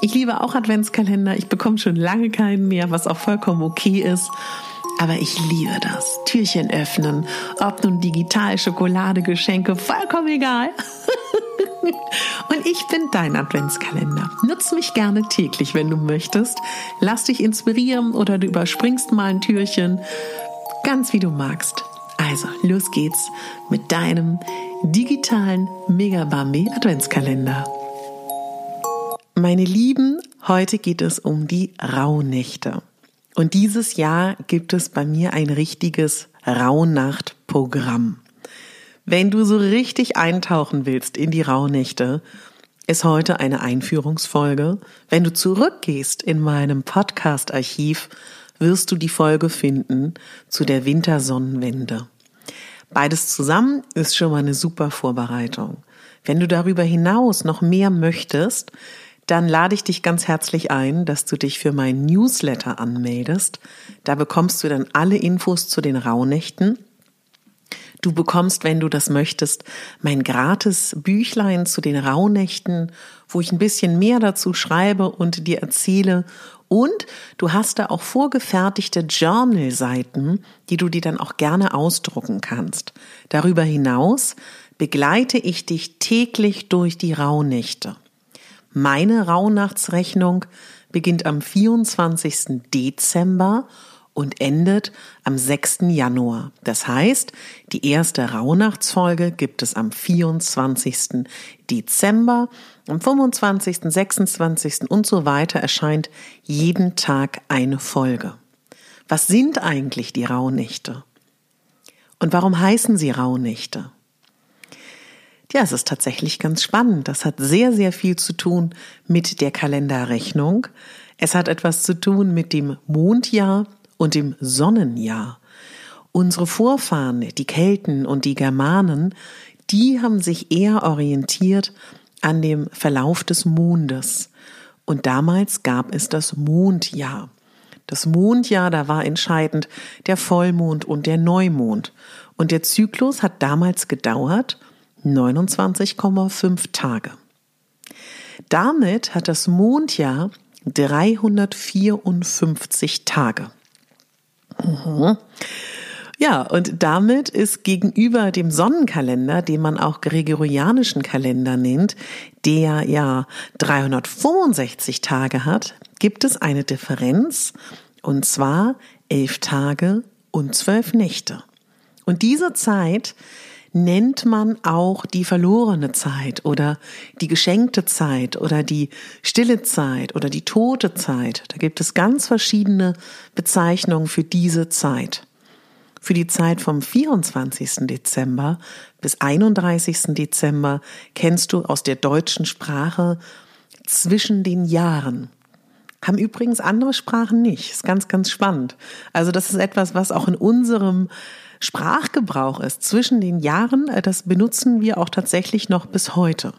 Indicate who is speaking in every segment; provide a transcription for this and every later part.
Speaker 1: ich liebe auch Adventskalender. Ich bekomme schon lange keinen mehr, was auch vollkommen okay ist. Aber ich liebe das. Türchen öffnen, ob nun digital, Schokolade, Geschenke, vollkommen egal. Und ich bin dein Adventskalender. Nutz mich gerne täglich, wenn du möchtest. Lass dich inspirieren oder du überspringst mal ein Türchen. Ganz wie du magst. Also, los geht's mit deinem digitalen Megabambi Adventskalender. Meine Lieben, heute geht es um die Rauhnächte. Und dieses Jahr gibt es bei mir ein richtiges Rauhnachtprogramm. Wenn du so richtig eintauchen willst in die Rauhnächte, ist heute eine Einführungsfolge. Wenn du zurückgehst in meinem Podcast-Archiv, wirst du die Folge finden zu der Wintersonnenwende. Beides zusammen ist schon mal eine super Vorbereitung. Wenn du darüber hinaus noch mehr möchtest, dann lade ich dich ganz herzlich ein, dass du dich für mein Newsletter anmeldest. Da bekommst du dann alle Infos zu den Rauhnächten. Du bekommst, wenn du das möchtest, mein gratis Büchlein zu den Rauhnächten, wo ich ein bisschen mehr dazu schreibe und dir erzähle. Und du hast da auch vorgefertigte Journal-Seiten, die du dir dann auch gerne ausdrucken kannst. Darüber hinaus begleite ich dich täglich durch die Rauhnächte. Meine Rauhnachtsrechnung beginnt am 24. Dezember und endet am 6. Januar. Das heißt, die erste Rauhnachtsfolge gibt es am 24. Dezember, am 25., 26. und so weiter erscheint jeden Tag eine Folge. Was sind eigentlich die Rauhnächte? Und warum heißen sie Rauhnächte? Ja, es ist tatsächlich ganz spannend. Das hat sehr, sehr viel zu tun mit der Kalenderrechnung. Es hat etwas zu tun mit dem Mondjahr und dem Sonnenjahr. Unsere Vorfahren, die Kelten und die Germanen, die haben sich eher orientiert an dem Verlauf des Mondes. Und damals gab es das Mondjahr. Das Mondjahr, da war entscheidend der Vollmond und der Neumond. Und der Zyklus hat damals gedauert 29,5 Tage. Damit hat das Mondjahr 354 Tage. Mhm. Ja, und damit ist gegenüber dem Sonnenkalender, den man auch gregorianischen Kalender nennt, der ja 365 Tage hat, gibt es eine Differenz, und zwar elf Tage und zwölf Nächte. Und diese Zeit nennt man auch die verlorene Zeit oder die geschenkte Zeit oder die stille Zeit oder die tote Zeit. Da gibt es ganz verschiedene Bezeichnungen für diese Zeit. Für die Zeit vom 24. Dezember bis 31. Dezember kennst du aus der deutschen Sprache zwischen den Jahren. Haben übrigens andere Sprachen nicht. Ist ganz, ganz spannend. Also das ist etwas, was auch in unserem Sprachgebrauch ist. Zwischen den Jahren, äh, das benutzen wir auch tatsächlich noch bis heute.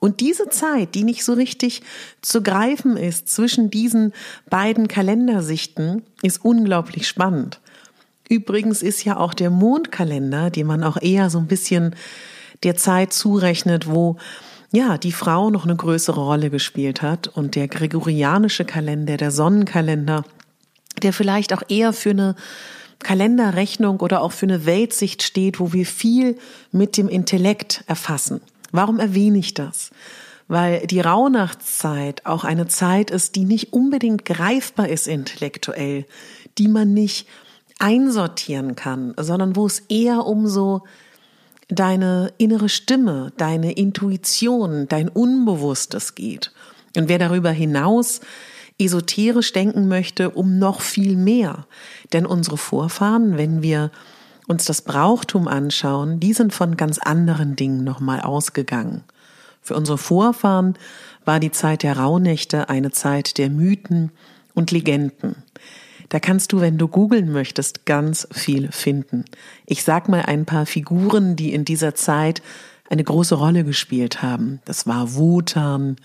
Speaker 1: Und diese Zeit, die nicht so richtig zu greifen ist zwischen diesen beiden Kalendersichten, ist unglaublich spannend. Übrigens ist ja auch der Mondkalender, den man auch eher so ein bisschen der Zeit zurechnet, wo ja, die Frau noch eine größere Rolle gespielt hat und der gregorianische Kalender, der Sonnenkalender, der vielleicht auch eher für eine Kalenderrechnung oder auch für eine Weltsicht steht, wo wir viel mit dem Intellekt erfassen. Warum erwähne ich das? Weil die Rauhnachtszeit auch eine Zeit ist, die nicht unbedingt greifbar ist intellektuell, die man nicht einsortieren kann, sondern wo es eher um so deine innere Stimme, deine Intuition, dein Unbewusstes geht. Und wer darüber hinaus esoterisch denken möchte, um noch viel mehr. Denn unsere Vorfahren, wenn wir uns das Brauchtum anschauen, die sind von ganz anderen Dingen nochmal ausgegangen. Für unsere Vorfahren war die Zeit der Rauhnächte eine Zeit der Mythen und Legenden. Da kannst du, wenn du googeln möchtest, ganz viel finden. Ich sag mal ein paar Figuren, die in dieser Zeit eine große Rolle gespielt haben. Das war Wotan,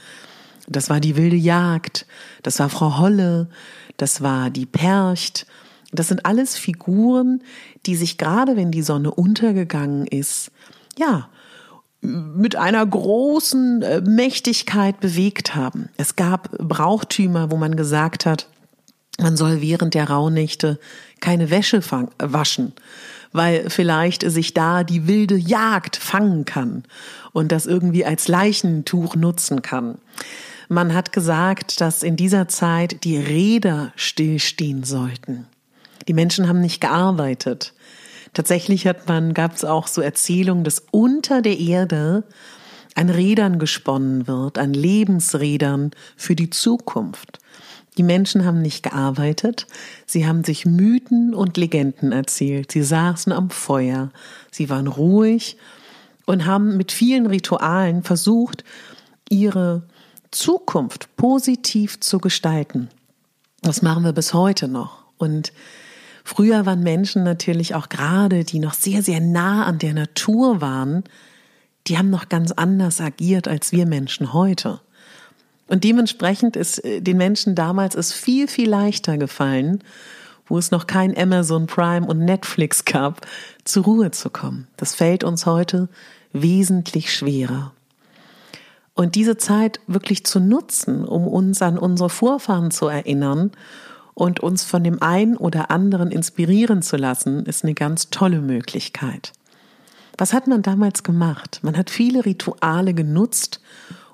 Speaker 1: das war die wilde Jagd, das war Frau Holle, das war die Percht. Das sind alles Figuren, die sich gerade, wenn die Sonne untergegangen ist, ja, mit einer großen äh, Mächtigkeit bewegt haben. Es gab Brauchtümer, wo man gesagt hat, man soll während der Rauhnächte keine Wäsche waschen, weil vielleicht sich da die wilde Jagd fangen kann und das irgendwie als Leichentuch nutzen kann. Man hat gesagt, dass in dieser Zeit die Räder stillstehen sollten. Die Menschen haben nicht gearbeitet. Tatsächlich hat man, gab es auch so Erzählungen, dass unter der Erde an Rädern gesponnen wird, an Lebensrädern für die Zukunft. Die Menschen haben nicht gearbeitet, sie haben sich Mythen und Legenden erzählt, sie saßen am Feuer, sie waren ruhig und haben mit vielen Ritualen versucht, ihre Zukunft positiv zu gestalten. Das machen wir bis heute noch. Und früher waren Menschen natürlich auch gerade, die noch sehr, sehr nah an der Natur waren, die haben noch ganz anders agiert als wir Menschen heute. Und dementsprechend ist äh, den Menschen damals es viel, viel leichter gefallen, wo es noch kein Amazon Prime und Netflix gab, zur Ruhe zu kommen. Das fällt uns heute wesentlich schwerer. Und diese Zeit wirklich zu nutzen, um uns an unsere Vorfahren zu erinnern und uns von dem einen oder anderen inspirieren zu lassen, ist eine ganz tolle Möglichkeit. Was hat man damals gemacht? Man hat viele Rituale genutzt,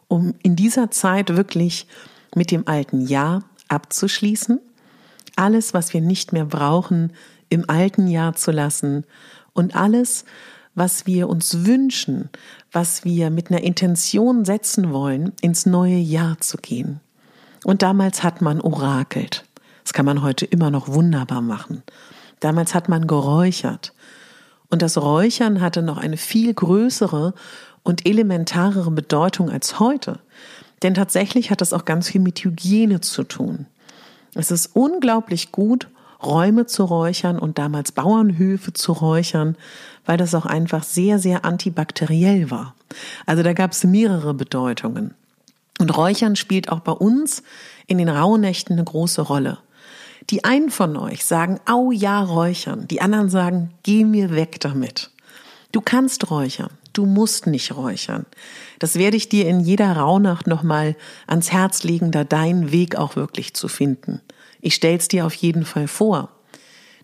Speaker 1: um in dieser Zeit wirklich mit dem alten Jahr abzuschließen, alles, was wir nicht mehr brauchen, im alten Jahr zu lassen und alles, was wir uns wünschen, was wir mit einer Intention setzen wollen, ins neue Jahr zu gehen. Und damals hat man orakelt. Das kann man heute immer noch wunderbar machen. Damals hat man geräuchert. Und das Räuchern hatte noch eine viel größere und elementarere Bedeutung als heute. Denn tatsächlich hat das auch ganz viel mit Hygiene zu tun. Es ist unglaublich gut, Räume zu räuchern und damals Bauernhöfe zu räuchern, weil das auch einfach sehr, sehr antibakteriell war. Also da gab es mehrere Bedeutungen. Und Räuchern spielt auch bei uns in den Rauhnächten eine große Rolle. Die einen von euch sagen, au ja, räuchern. Die anderen sagen, geh mir weg damit. Du kannst räuchern. Du musst nicht räuchern. Das werde ich dir in jeder Rauhnacht nochmal ans Herz legen, da deinen Weg auch wirklich zu finden. Ich stell's dir auf jeden Fall vor.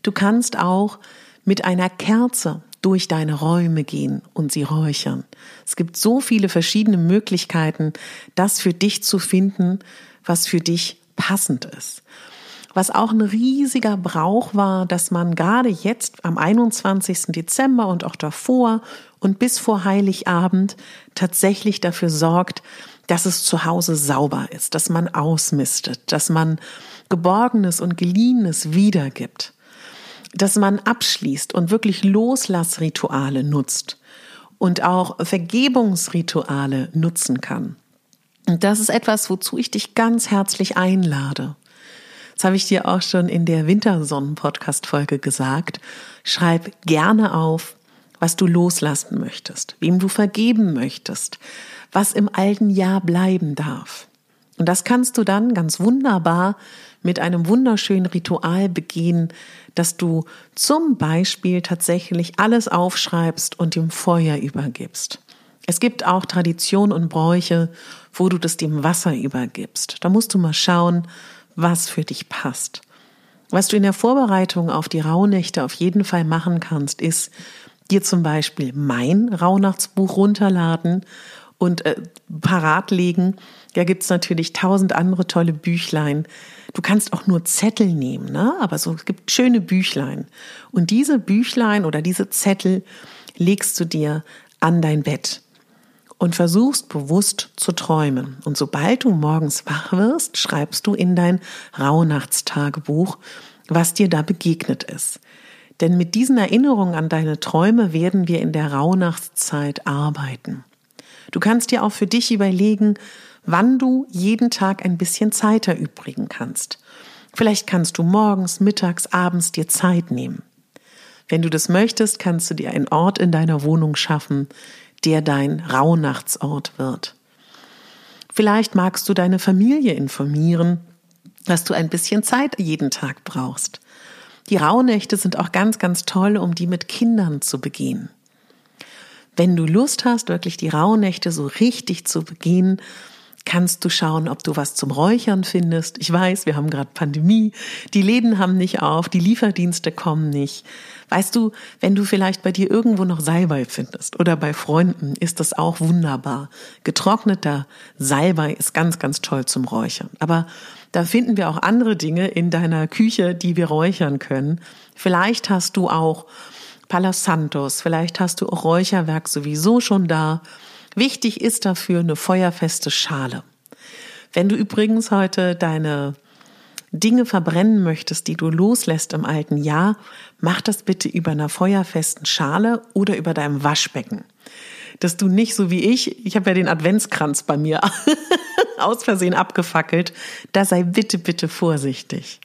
Speaker 1: Du kannst auch mit einer Kerze durch deine Räume gehen und sie räuchern. Es gibt so viele verschiedene Möglichkeiten, das für dich zu finden, was für dich passend ist. Was auch ein riesiger Brauch war, dass man gerade jetzt am 21. Dezember und auch davor und bis vor Heiligabend tatsächlich dafür sorgt, dass es zu Hause sauber ist, dass man ausmistet, dass man Geborgenes und Geliehenes wiedergibt. dass man abschließt und wirklich Loslassrituale nutzt und auch Vergebungsrituale nutzen kann. Und das ist etwas, wozu ich dich ganz herzlich einlade. Das habe ich dir auch schon in der Wintersonnen-Podcast-Folge gesagt. Schreib gerne auf, was du loslassen möchtest, wem du vergeben möchtest, was im alten Jahr bleiben darf. Und das kannst du dann ganz wunderbar mit einem wunderschönen Ritual begehen, dass du zum Beispiel tatsächlich alles aufschreibst und dem Feuer übergibst. Es gibt auch Traditionen und Bräuche, wo du das dem Wasser übergibst. Da musst du mal schauen, was für dich passt. Was du in der Vorbereitung auf die Rauhnächte auf jeden Fall machen kannst, ist dir zum Beispiel mein Rauhnachtsbuch runterladen und äh, parat legen. Da gibt's natürlich tausend andere tolle Büchlein. Du kannst auch nur Zettel nehmen, ne? aber so, es gibt schöne Büchlein. Und diese Büchlein oder diese Zettel legst du dir an dein Bett und versuchst bewusst zu träumen. Und sobald du morgens wach wirst, schreibst du in dein Rauhnachtstagebuch, was dir da begegnet ist. Denn mit diesen Erinnerungen an deine Träume werden wir in der Rauhnachtszeit arbeiten. Du kannst dir auch für dich überlegen, wann du jeden Tag ein bisschen Zeit erübrigen kannst. Vielleicht kannst du morgens, mittags, abends dir Zeit nehmen. Wenn du das möchtest, kannst du dir einen Ort in deiner Wohnung schaffen, der dein Rauhnachtsort wird. Vielleicht magst du deine Familie informieren, dass du ein bisschen Zeit jeden Tag brauchst. Die Rauhnächte sind auch ganz, ganz toll, um die mit Kindern zu begehen. Wenn du Lust hast, wirklich die Rauhnächte so richtig zu begehen, kannst du schauen, ob du was zum Räuchern findest. Ich weiß, wir haben gerade Pandemie, die Läden haben nicht auf, die Lieferdienste kommen nicht. Weißt du, wenn du vielleicht bei dir irgendwo noch Salbei findest oder bei Freunden, ist das auch wunderbar. Getrockneter Salbei ist ganz, ganz toll zum Räuchern. Aber da finden wir auch andere Dinge in deiner Küche, die wir räuchern können. Vielleicht hast du auch Palo Santos, vielleicht hast du auch Räucherwerk sowieso schon da. Wichtig ist dafür eine feuerfeste Schale. Wenn du übrigens heute deine Dinge verbrennen möchtest, die du loslässt im alten Jahr, mach das bitte über einer feuerfesten Schale oder über deinem Waschbecken. Dass du nicht so wie ich, ich habe ja den Adventskranz bei mir aus Versehen abgefackelt, da sei bitte, bitte vorsichtig.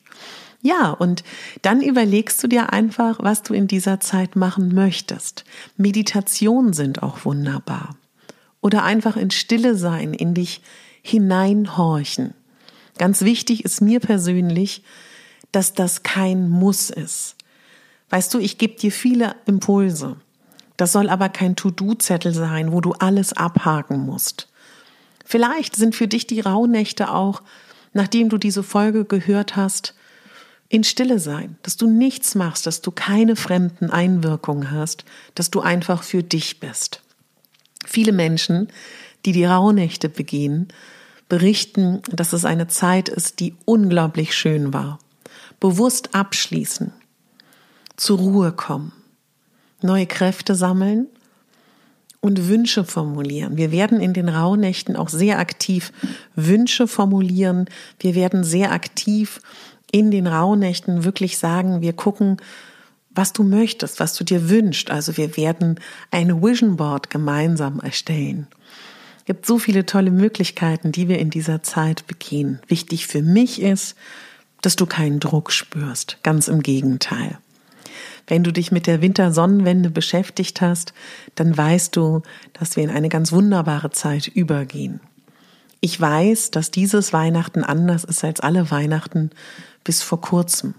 Speaker 1: Ja, und dann überlegst du dir einfach, was du in dieser Zeit machen möchtest. Meditationen sind auch wunderbar. Oder einfach in Stille sein, in dich hineinhorchen. Ganz wichtig ist mir persönlich, dass das kein Muss ist. Weißt du, ich gebe dir viele Impulse. Das soll aber kein To-Do-Zettel sein, wo du alles abhaken musst. Vielleicht sind für dich die Rauhnächte auch, nachdem du diese Folge gehört hast, in Stille sein, dass du nichts machst, dass du keine fremden Einwirkungen hast, dass du einfach für dich bist. Viele Menschen, die die Rauhnächte begehen, berichten, dass es eine Zeit ist, die unglaublich schön war. Bewusst abschließen, zur Ruhe kommen, neue Kräfte sammeln und Wünsche formulieren. Wir werden in den Rauhnächten auch sehr aktiv Wünsche formulieren. Wir werden sehr aktiv in den Rauhnächten wirklich sagen, wir gucken, was du möchtest, was du dir wünschst. Also wir werden ein Vision Board gemeinsam erstellen. Es gibt so viele tolle Möglichkeiten, die wir in dieser Zeit begehen. Wichtig für mich ist, dass du keinen Druck spürst. Ganz im Gegenteil. Wenn du dich mit der Wintersonnenwende beschäftigt hast, dann weißt du, dass wir in eine ganz wunderbare Zeit übergehen. Ich weiß, dass dieses Weihnachten anders ist als alle Weihnachten bis vor kurzem.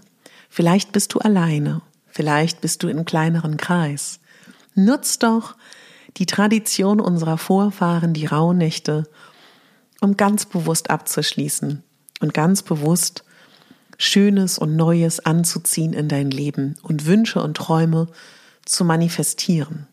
Speaker 1: Vielleicht bist du alleine, vielleicht bist du in kleineren Kreis. Nutz doch die Tradition unserer Vorfahren, die Rauhnächte, um ganz bewusst abzuschließen und ganz bewusst Schönes und Neues anzuziehen in dein Leben und Wünsche und Träume zu manifestieren.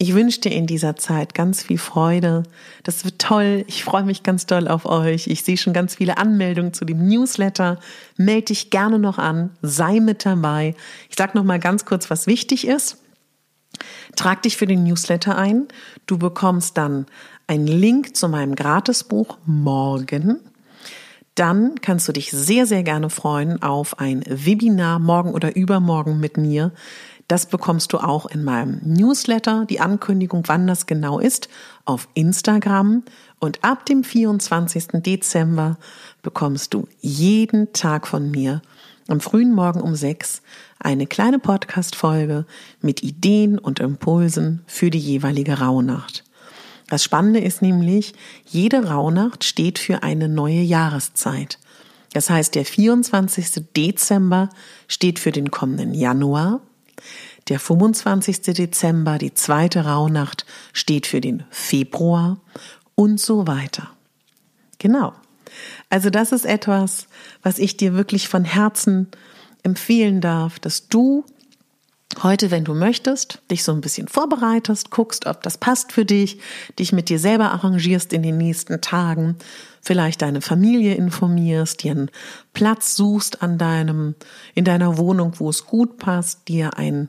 Speaker 1: Ich wünsche dir in dieser Zeit ganz viel Freude. Das wird toll. Ich freue mich ganz doll auf euch. Ich sehe schon ganz viele Anmeldungen zu dem Newsletter. Melde dich gerne noch an. Sei mit dabei. Ich sage noch mal ganz kurz, was wichtig ist. Trag dich für den Newsletter ein. Du bekommst dann einen Link zu meinem Gratisbuch morgen. dann kannst du dich sehr, sehr gerne freuen auf ein Webinar morgen oder übermorgen mit mir. Das bekommst du auch in meinem Newsletter, die Ankündigung, wann das genau ist, auf Instagram. Und ab dem 24. Dezember bekommst du jeden Tag von mir am frühen Morgen um sechs eine kleine Podcast-Folge mit Ideen und Impulsen für die jeweilige Rauhnacht. Das Spannende ist nämlich, jede Rauhnacht steht für eine neue Jahreszeit. Das heißt, der 24. Dezember steht für den kommenden Januar. Der 25. Dezember, die zweite Rauhnacht, steht für den Februar und so weiter. Genau. Also das ist etwas, was ich dir wirklich von Herzen empfehlen darf, dass du heute, wenn du möchtest, dich so ein bisschen vorbereitest, guckst, ob das passt für dich, dich mit dir selber arrangierst in den nächsten Tagen, vielleicht deine Familie informierst, dir einen Platz suchst an deinem, in deiner Wohnung, wo es gut passt, dir ein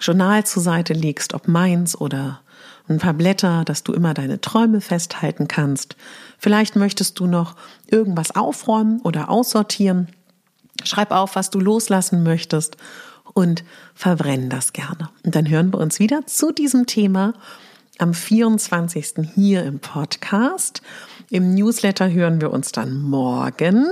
Speaker 1: Journal zur Seite legst, ob meins oder ein paar Blätter, dass du immer deine Träume festhalten kannst. Vielleicht möchtest du noch irgendwas aufräumen oder aussortieren. Schreib auf, was du loslassen möchtest und verbrennen das gerne. Und dann hören wir uns wieder zu diesem Thema am 24. hier im Podcast. Im Newsletter hören wir uns dann morgen.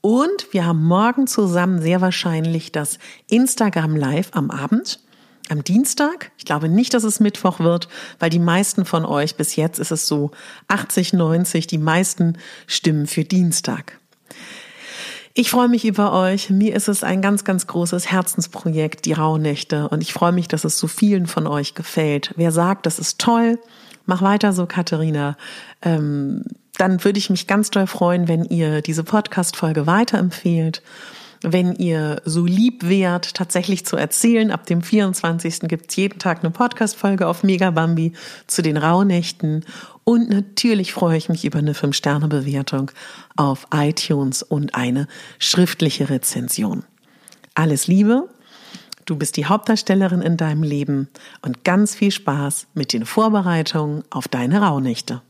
Speaker 1: Und wir haben morgen zusammen sehr wahrscheinlich das Instagram Live am Abend. Am Dienstag, ich glaube nicht, dass es Mittwoch wird, weil die meisten von euch bis jetzt ist es so 80, 90, die meisten stimmen für Dienstag. Ich freue mich über euch. Mir ist es ein ganz, ganz großes Herzensprojekt, die Rauhnächte. Und ich freue mich, dass es so vielen von euch gefällt. Wer sagt, das ist toll, mach weiter so, Katharina. Ähm, dann würde ich mich ganz doll freuen, wenn ihr diese Podcast-Folge weiterempfehlt wenn ihr so lieb wärt, tatsächlich zu erzählen. Ab dem 24. gibt es jeden Tag eine Podcast-Folge auf Megabambi zu den Rauhnächten. Und natürlich freue ich mich über eine 5-Sterne-Bewertung auf iTunes und eine schriftliche Rezension. Alles Liebe, du bist die Hauptdarstellerin in deinem Leben und ganz viel Spaß mit den Vorbereitungen auf deine Rauhnächte.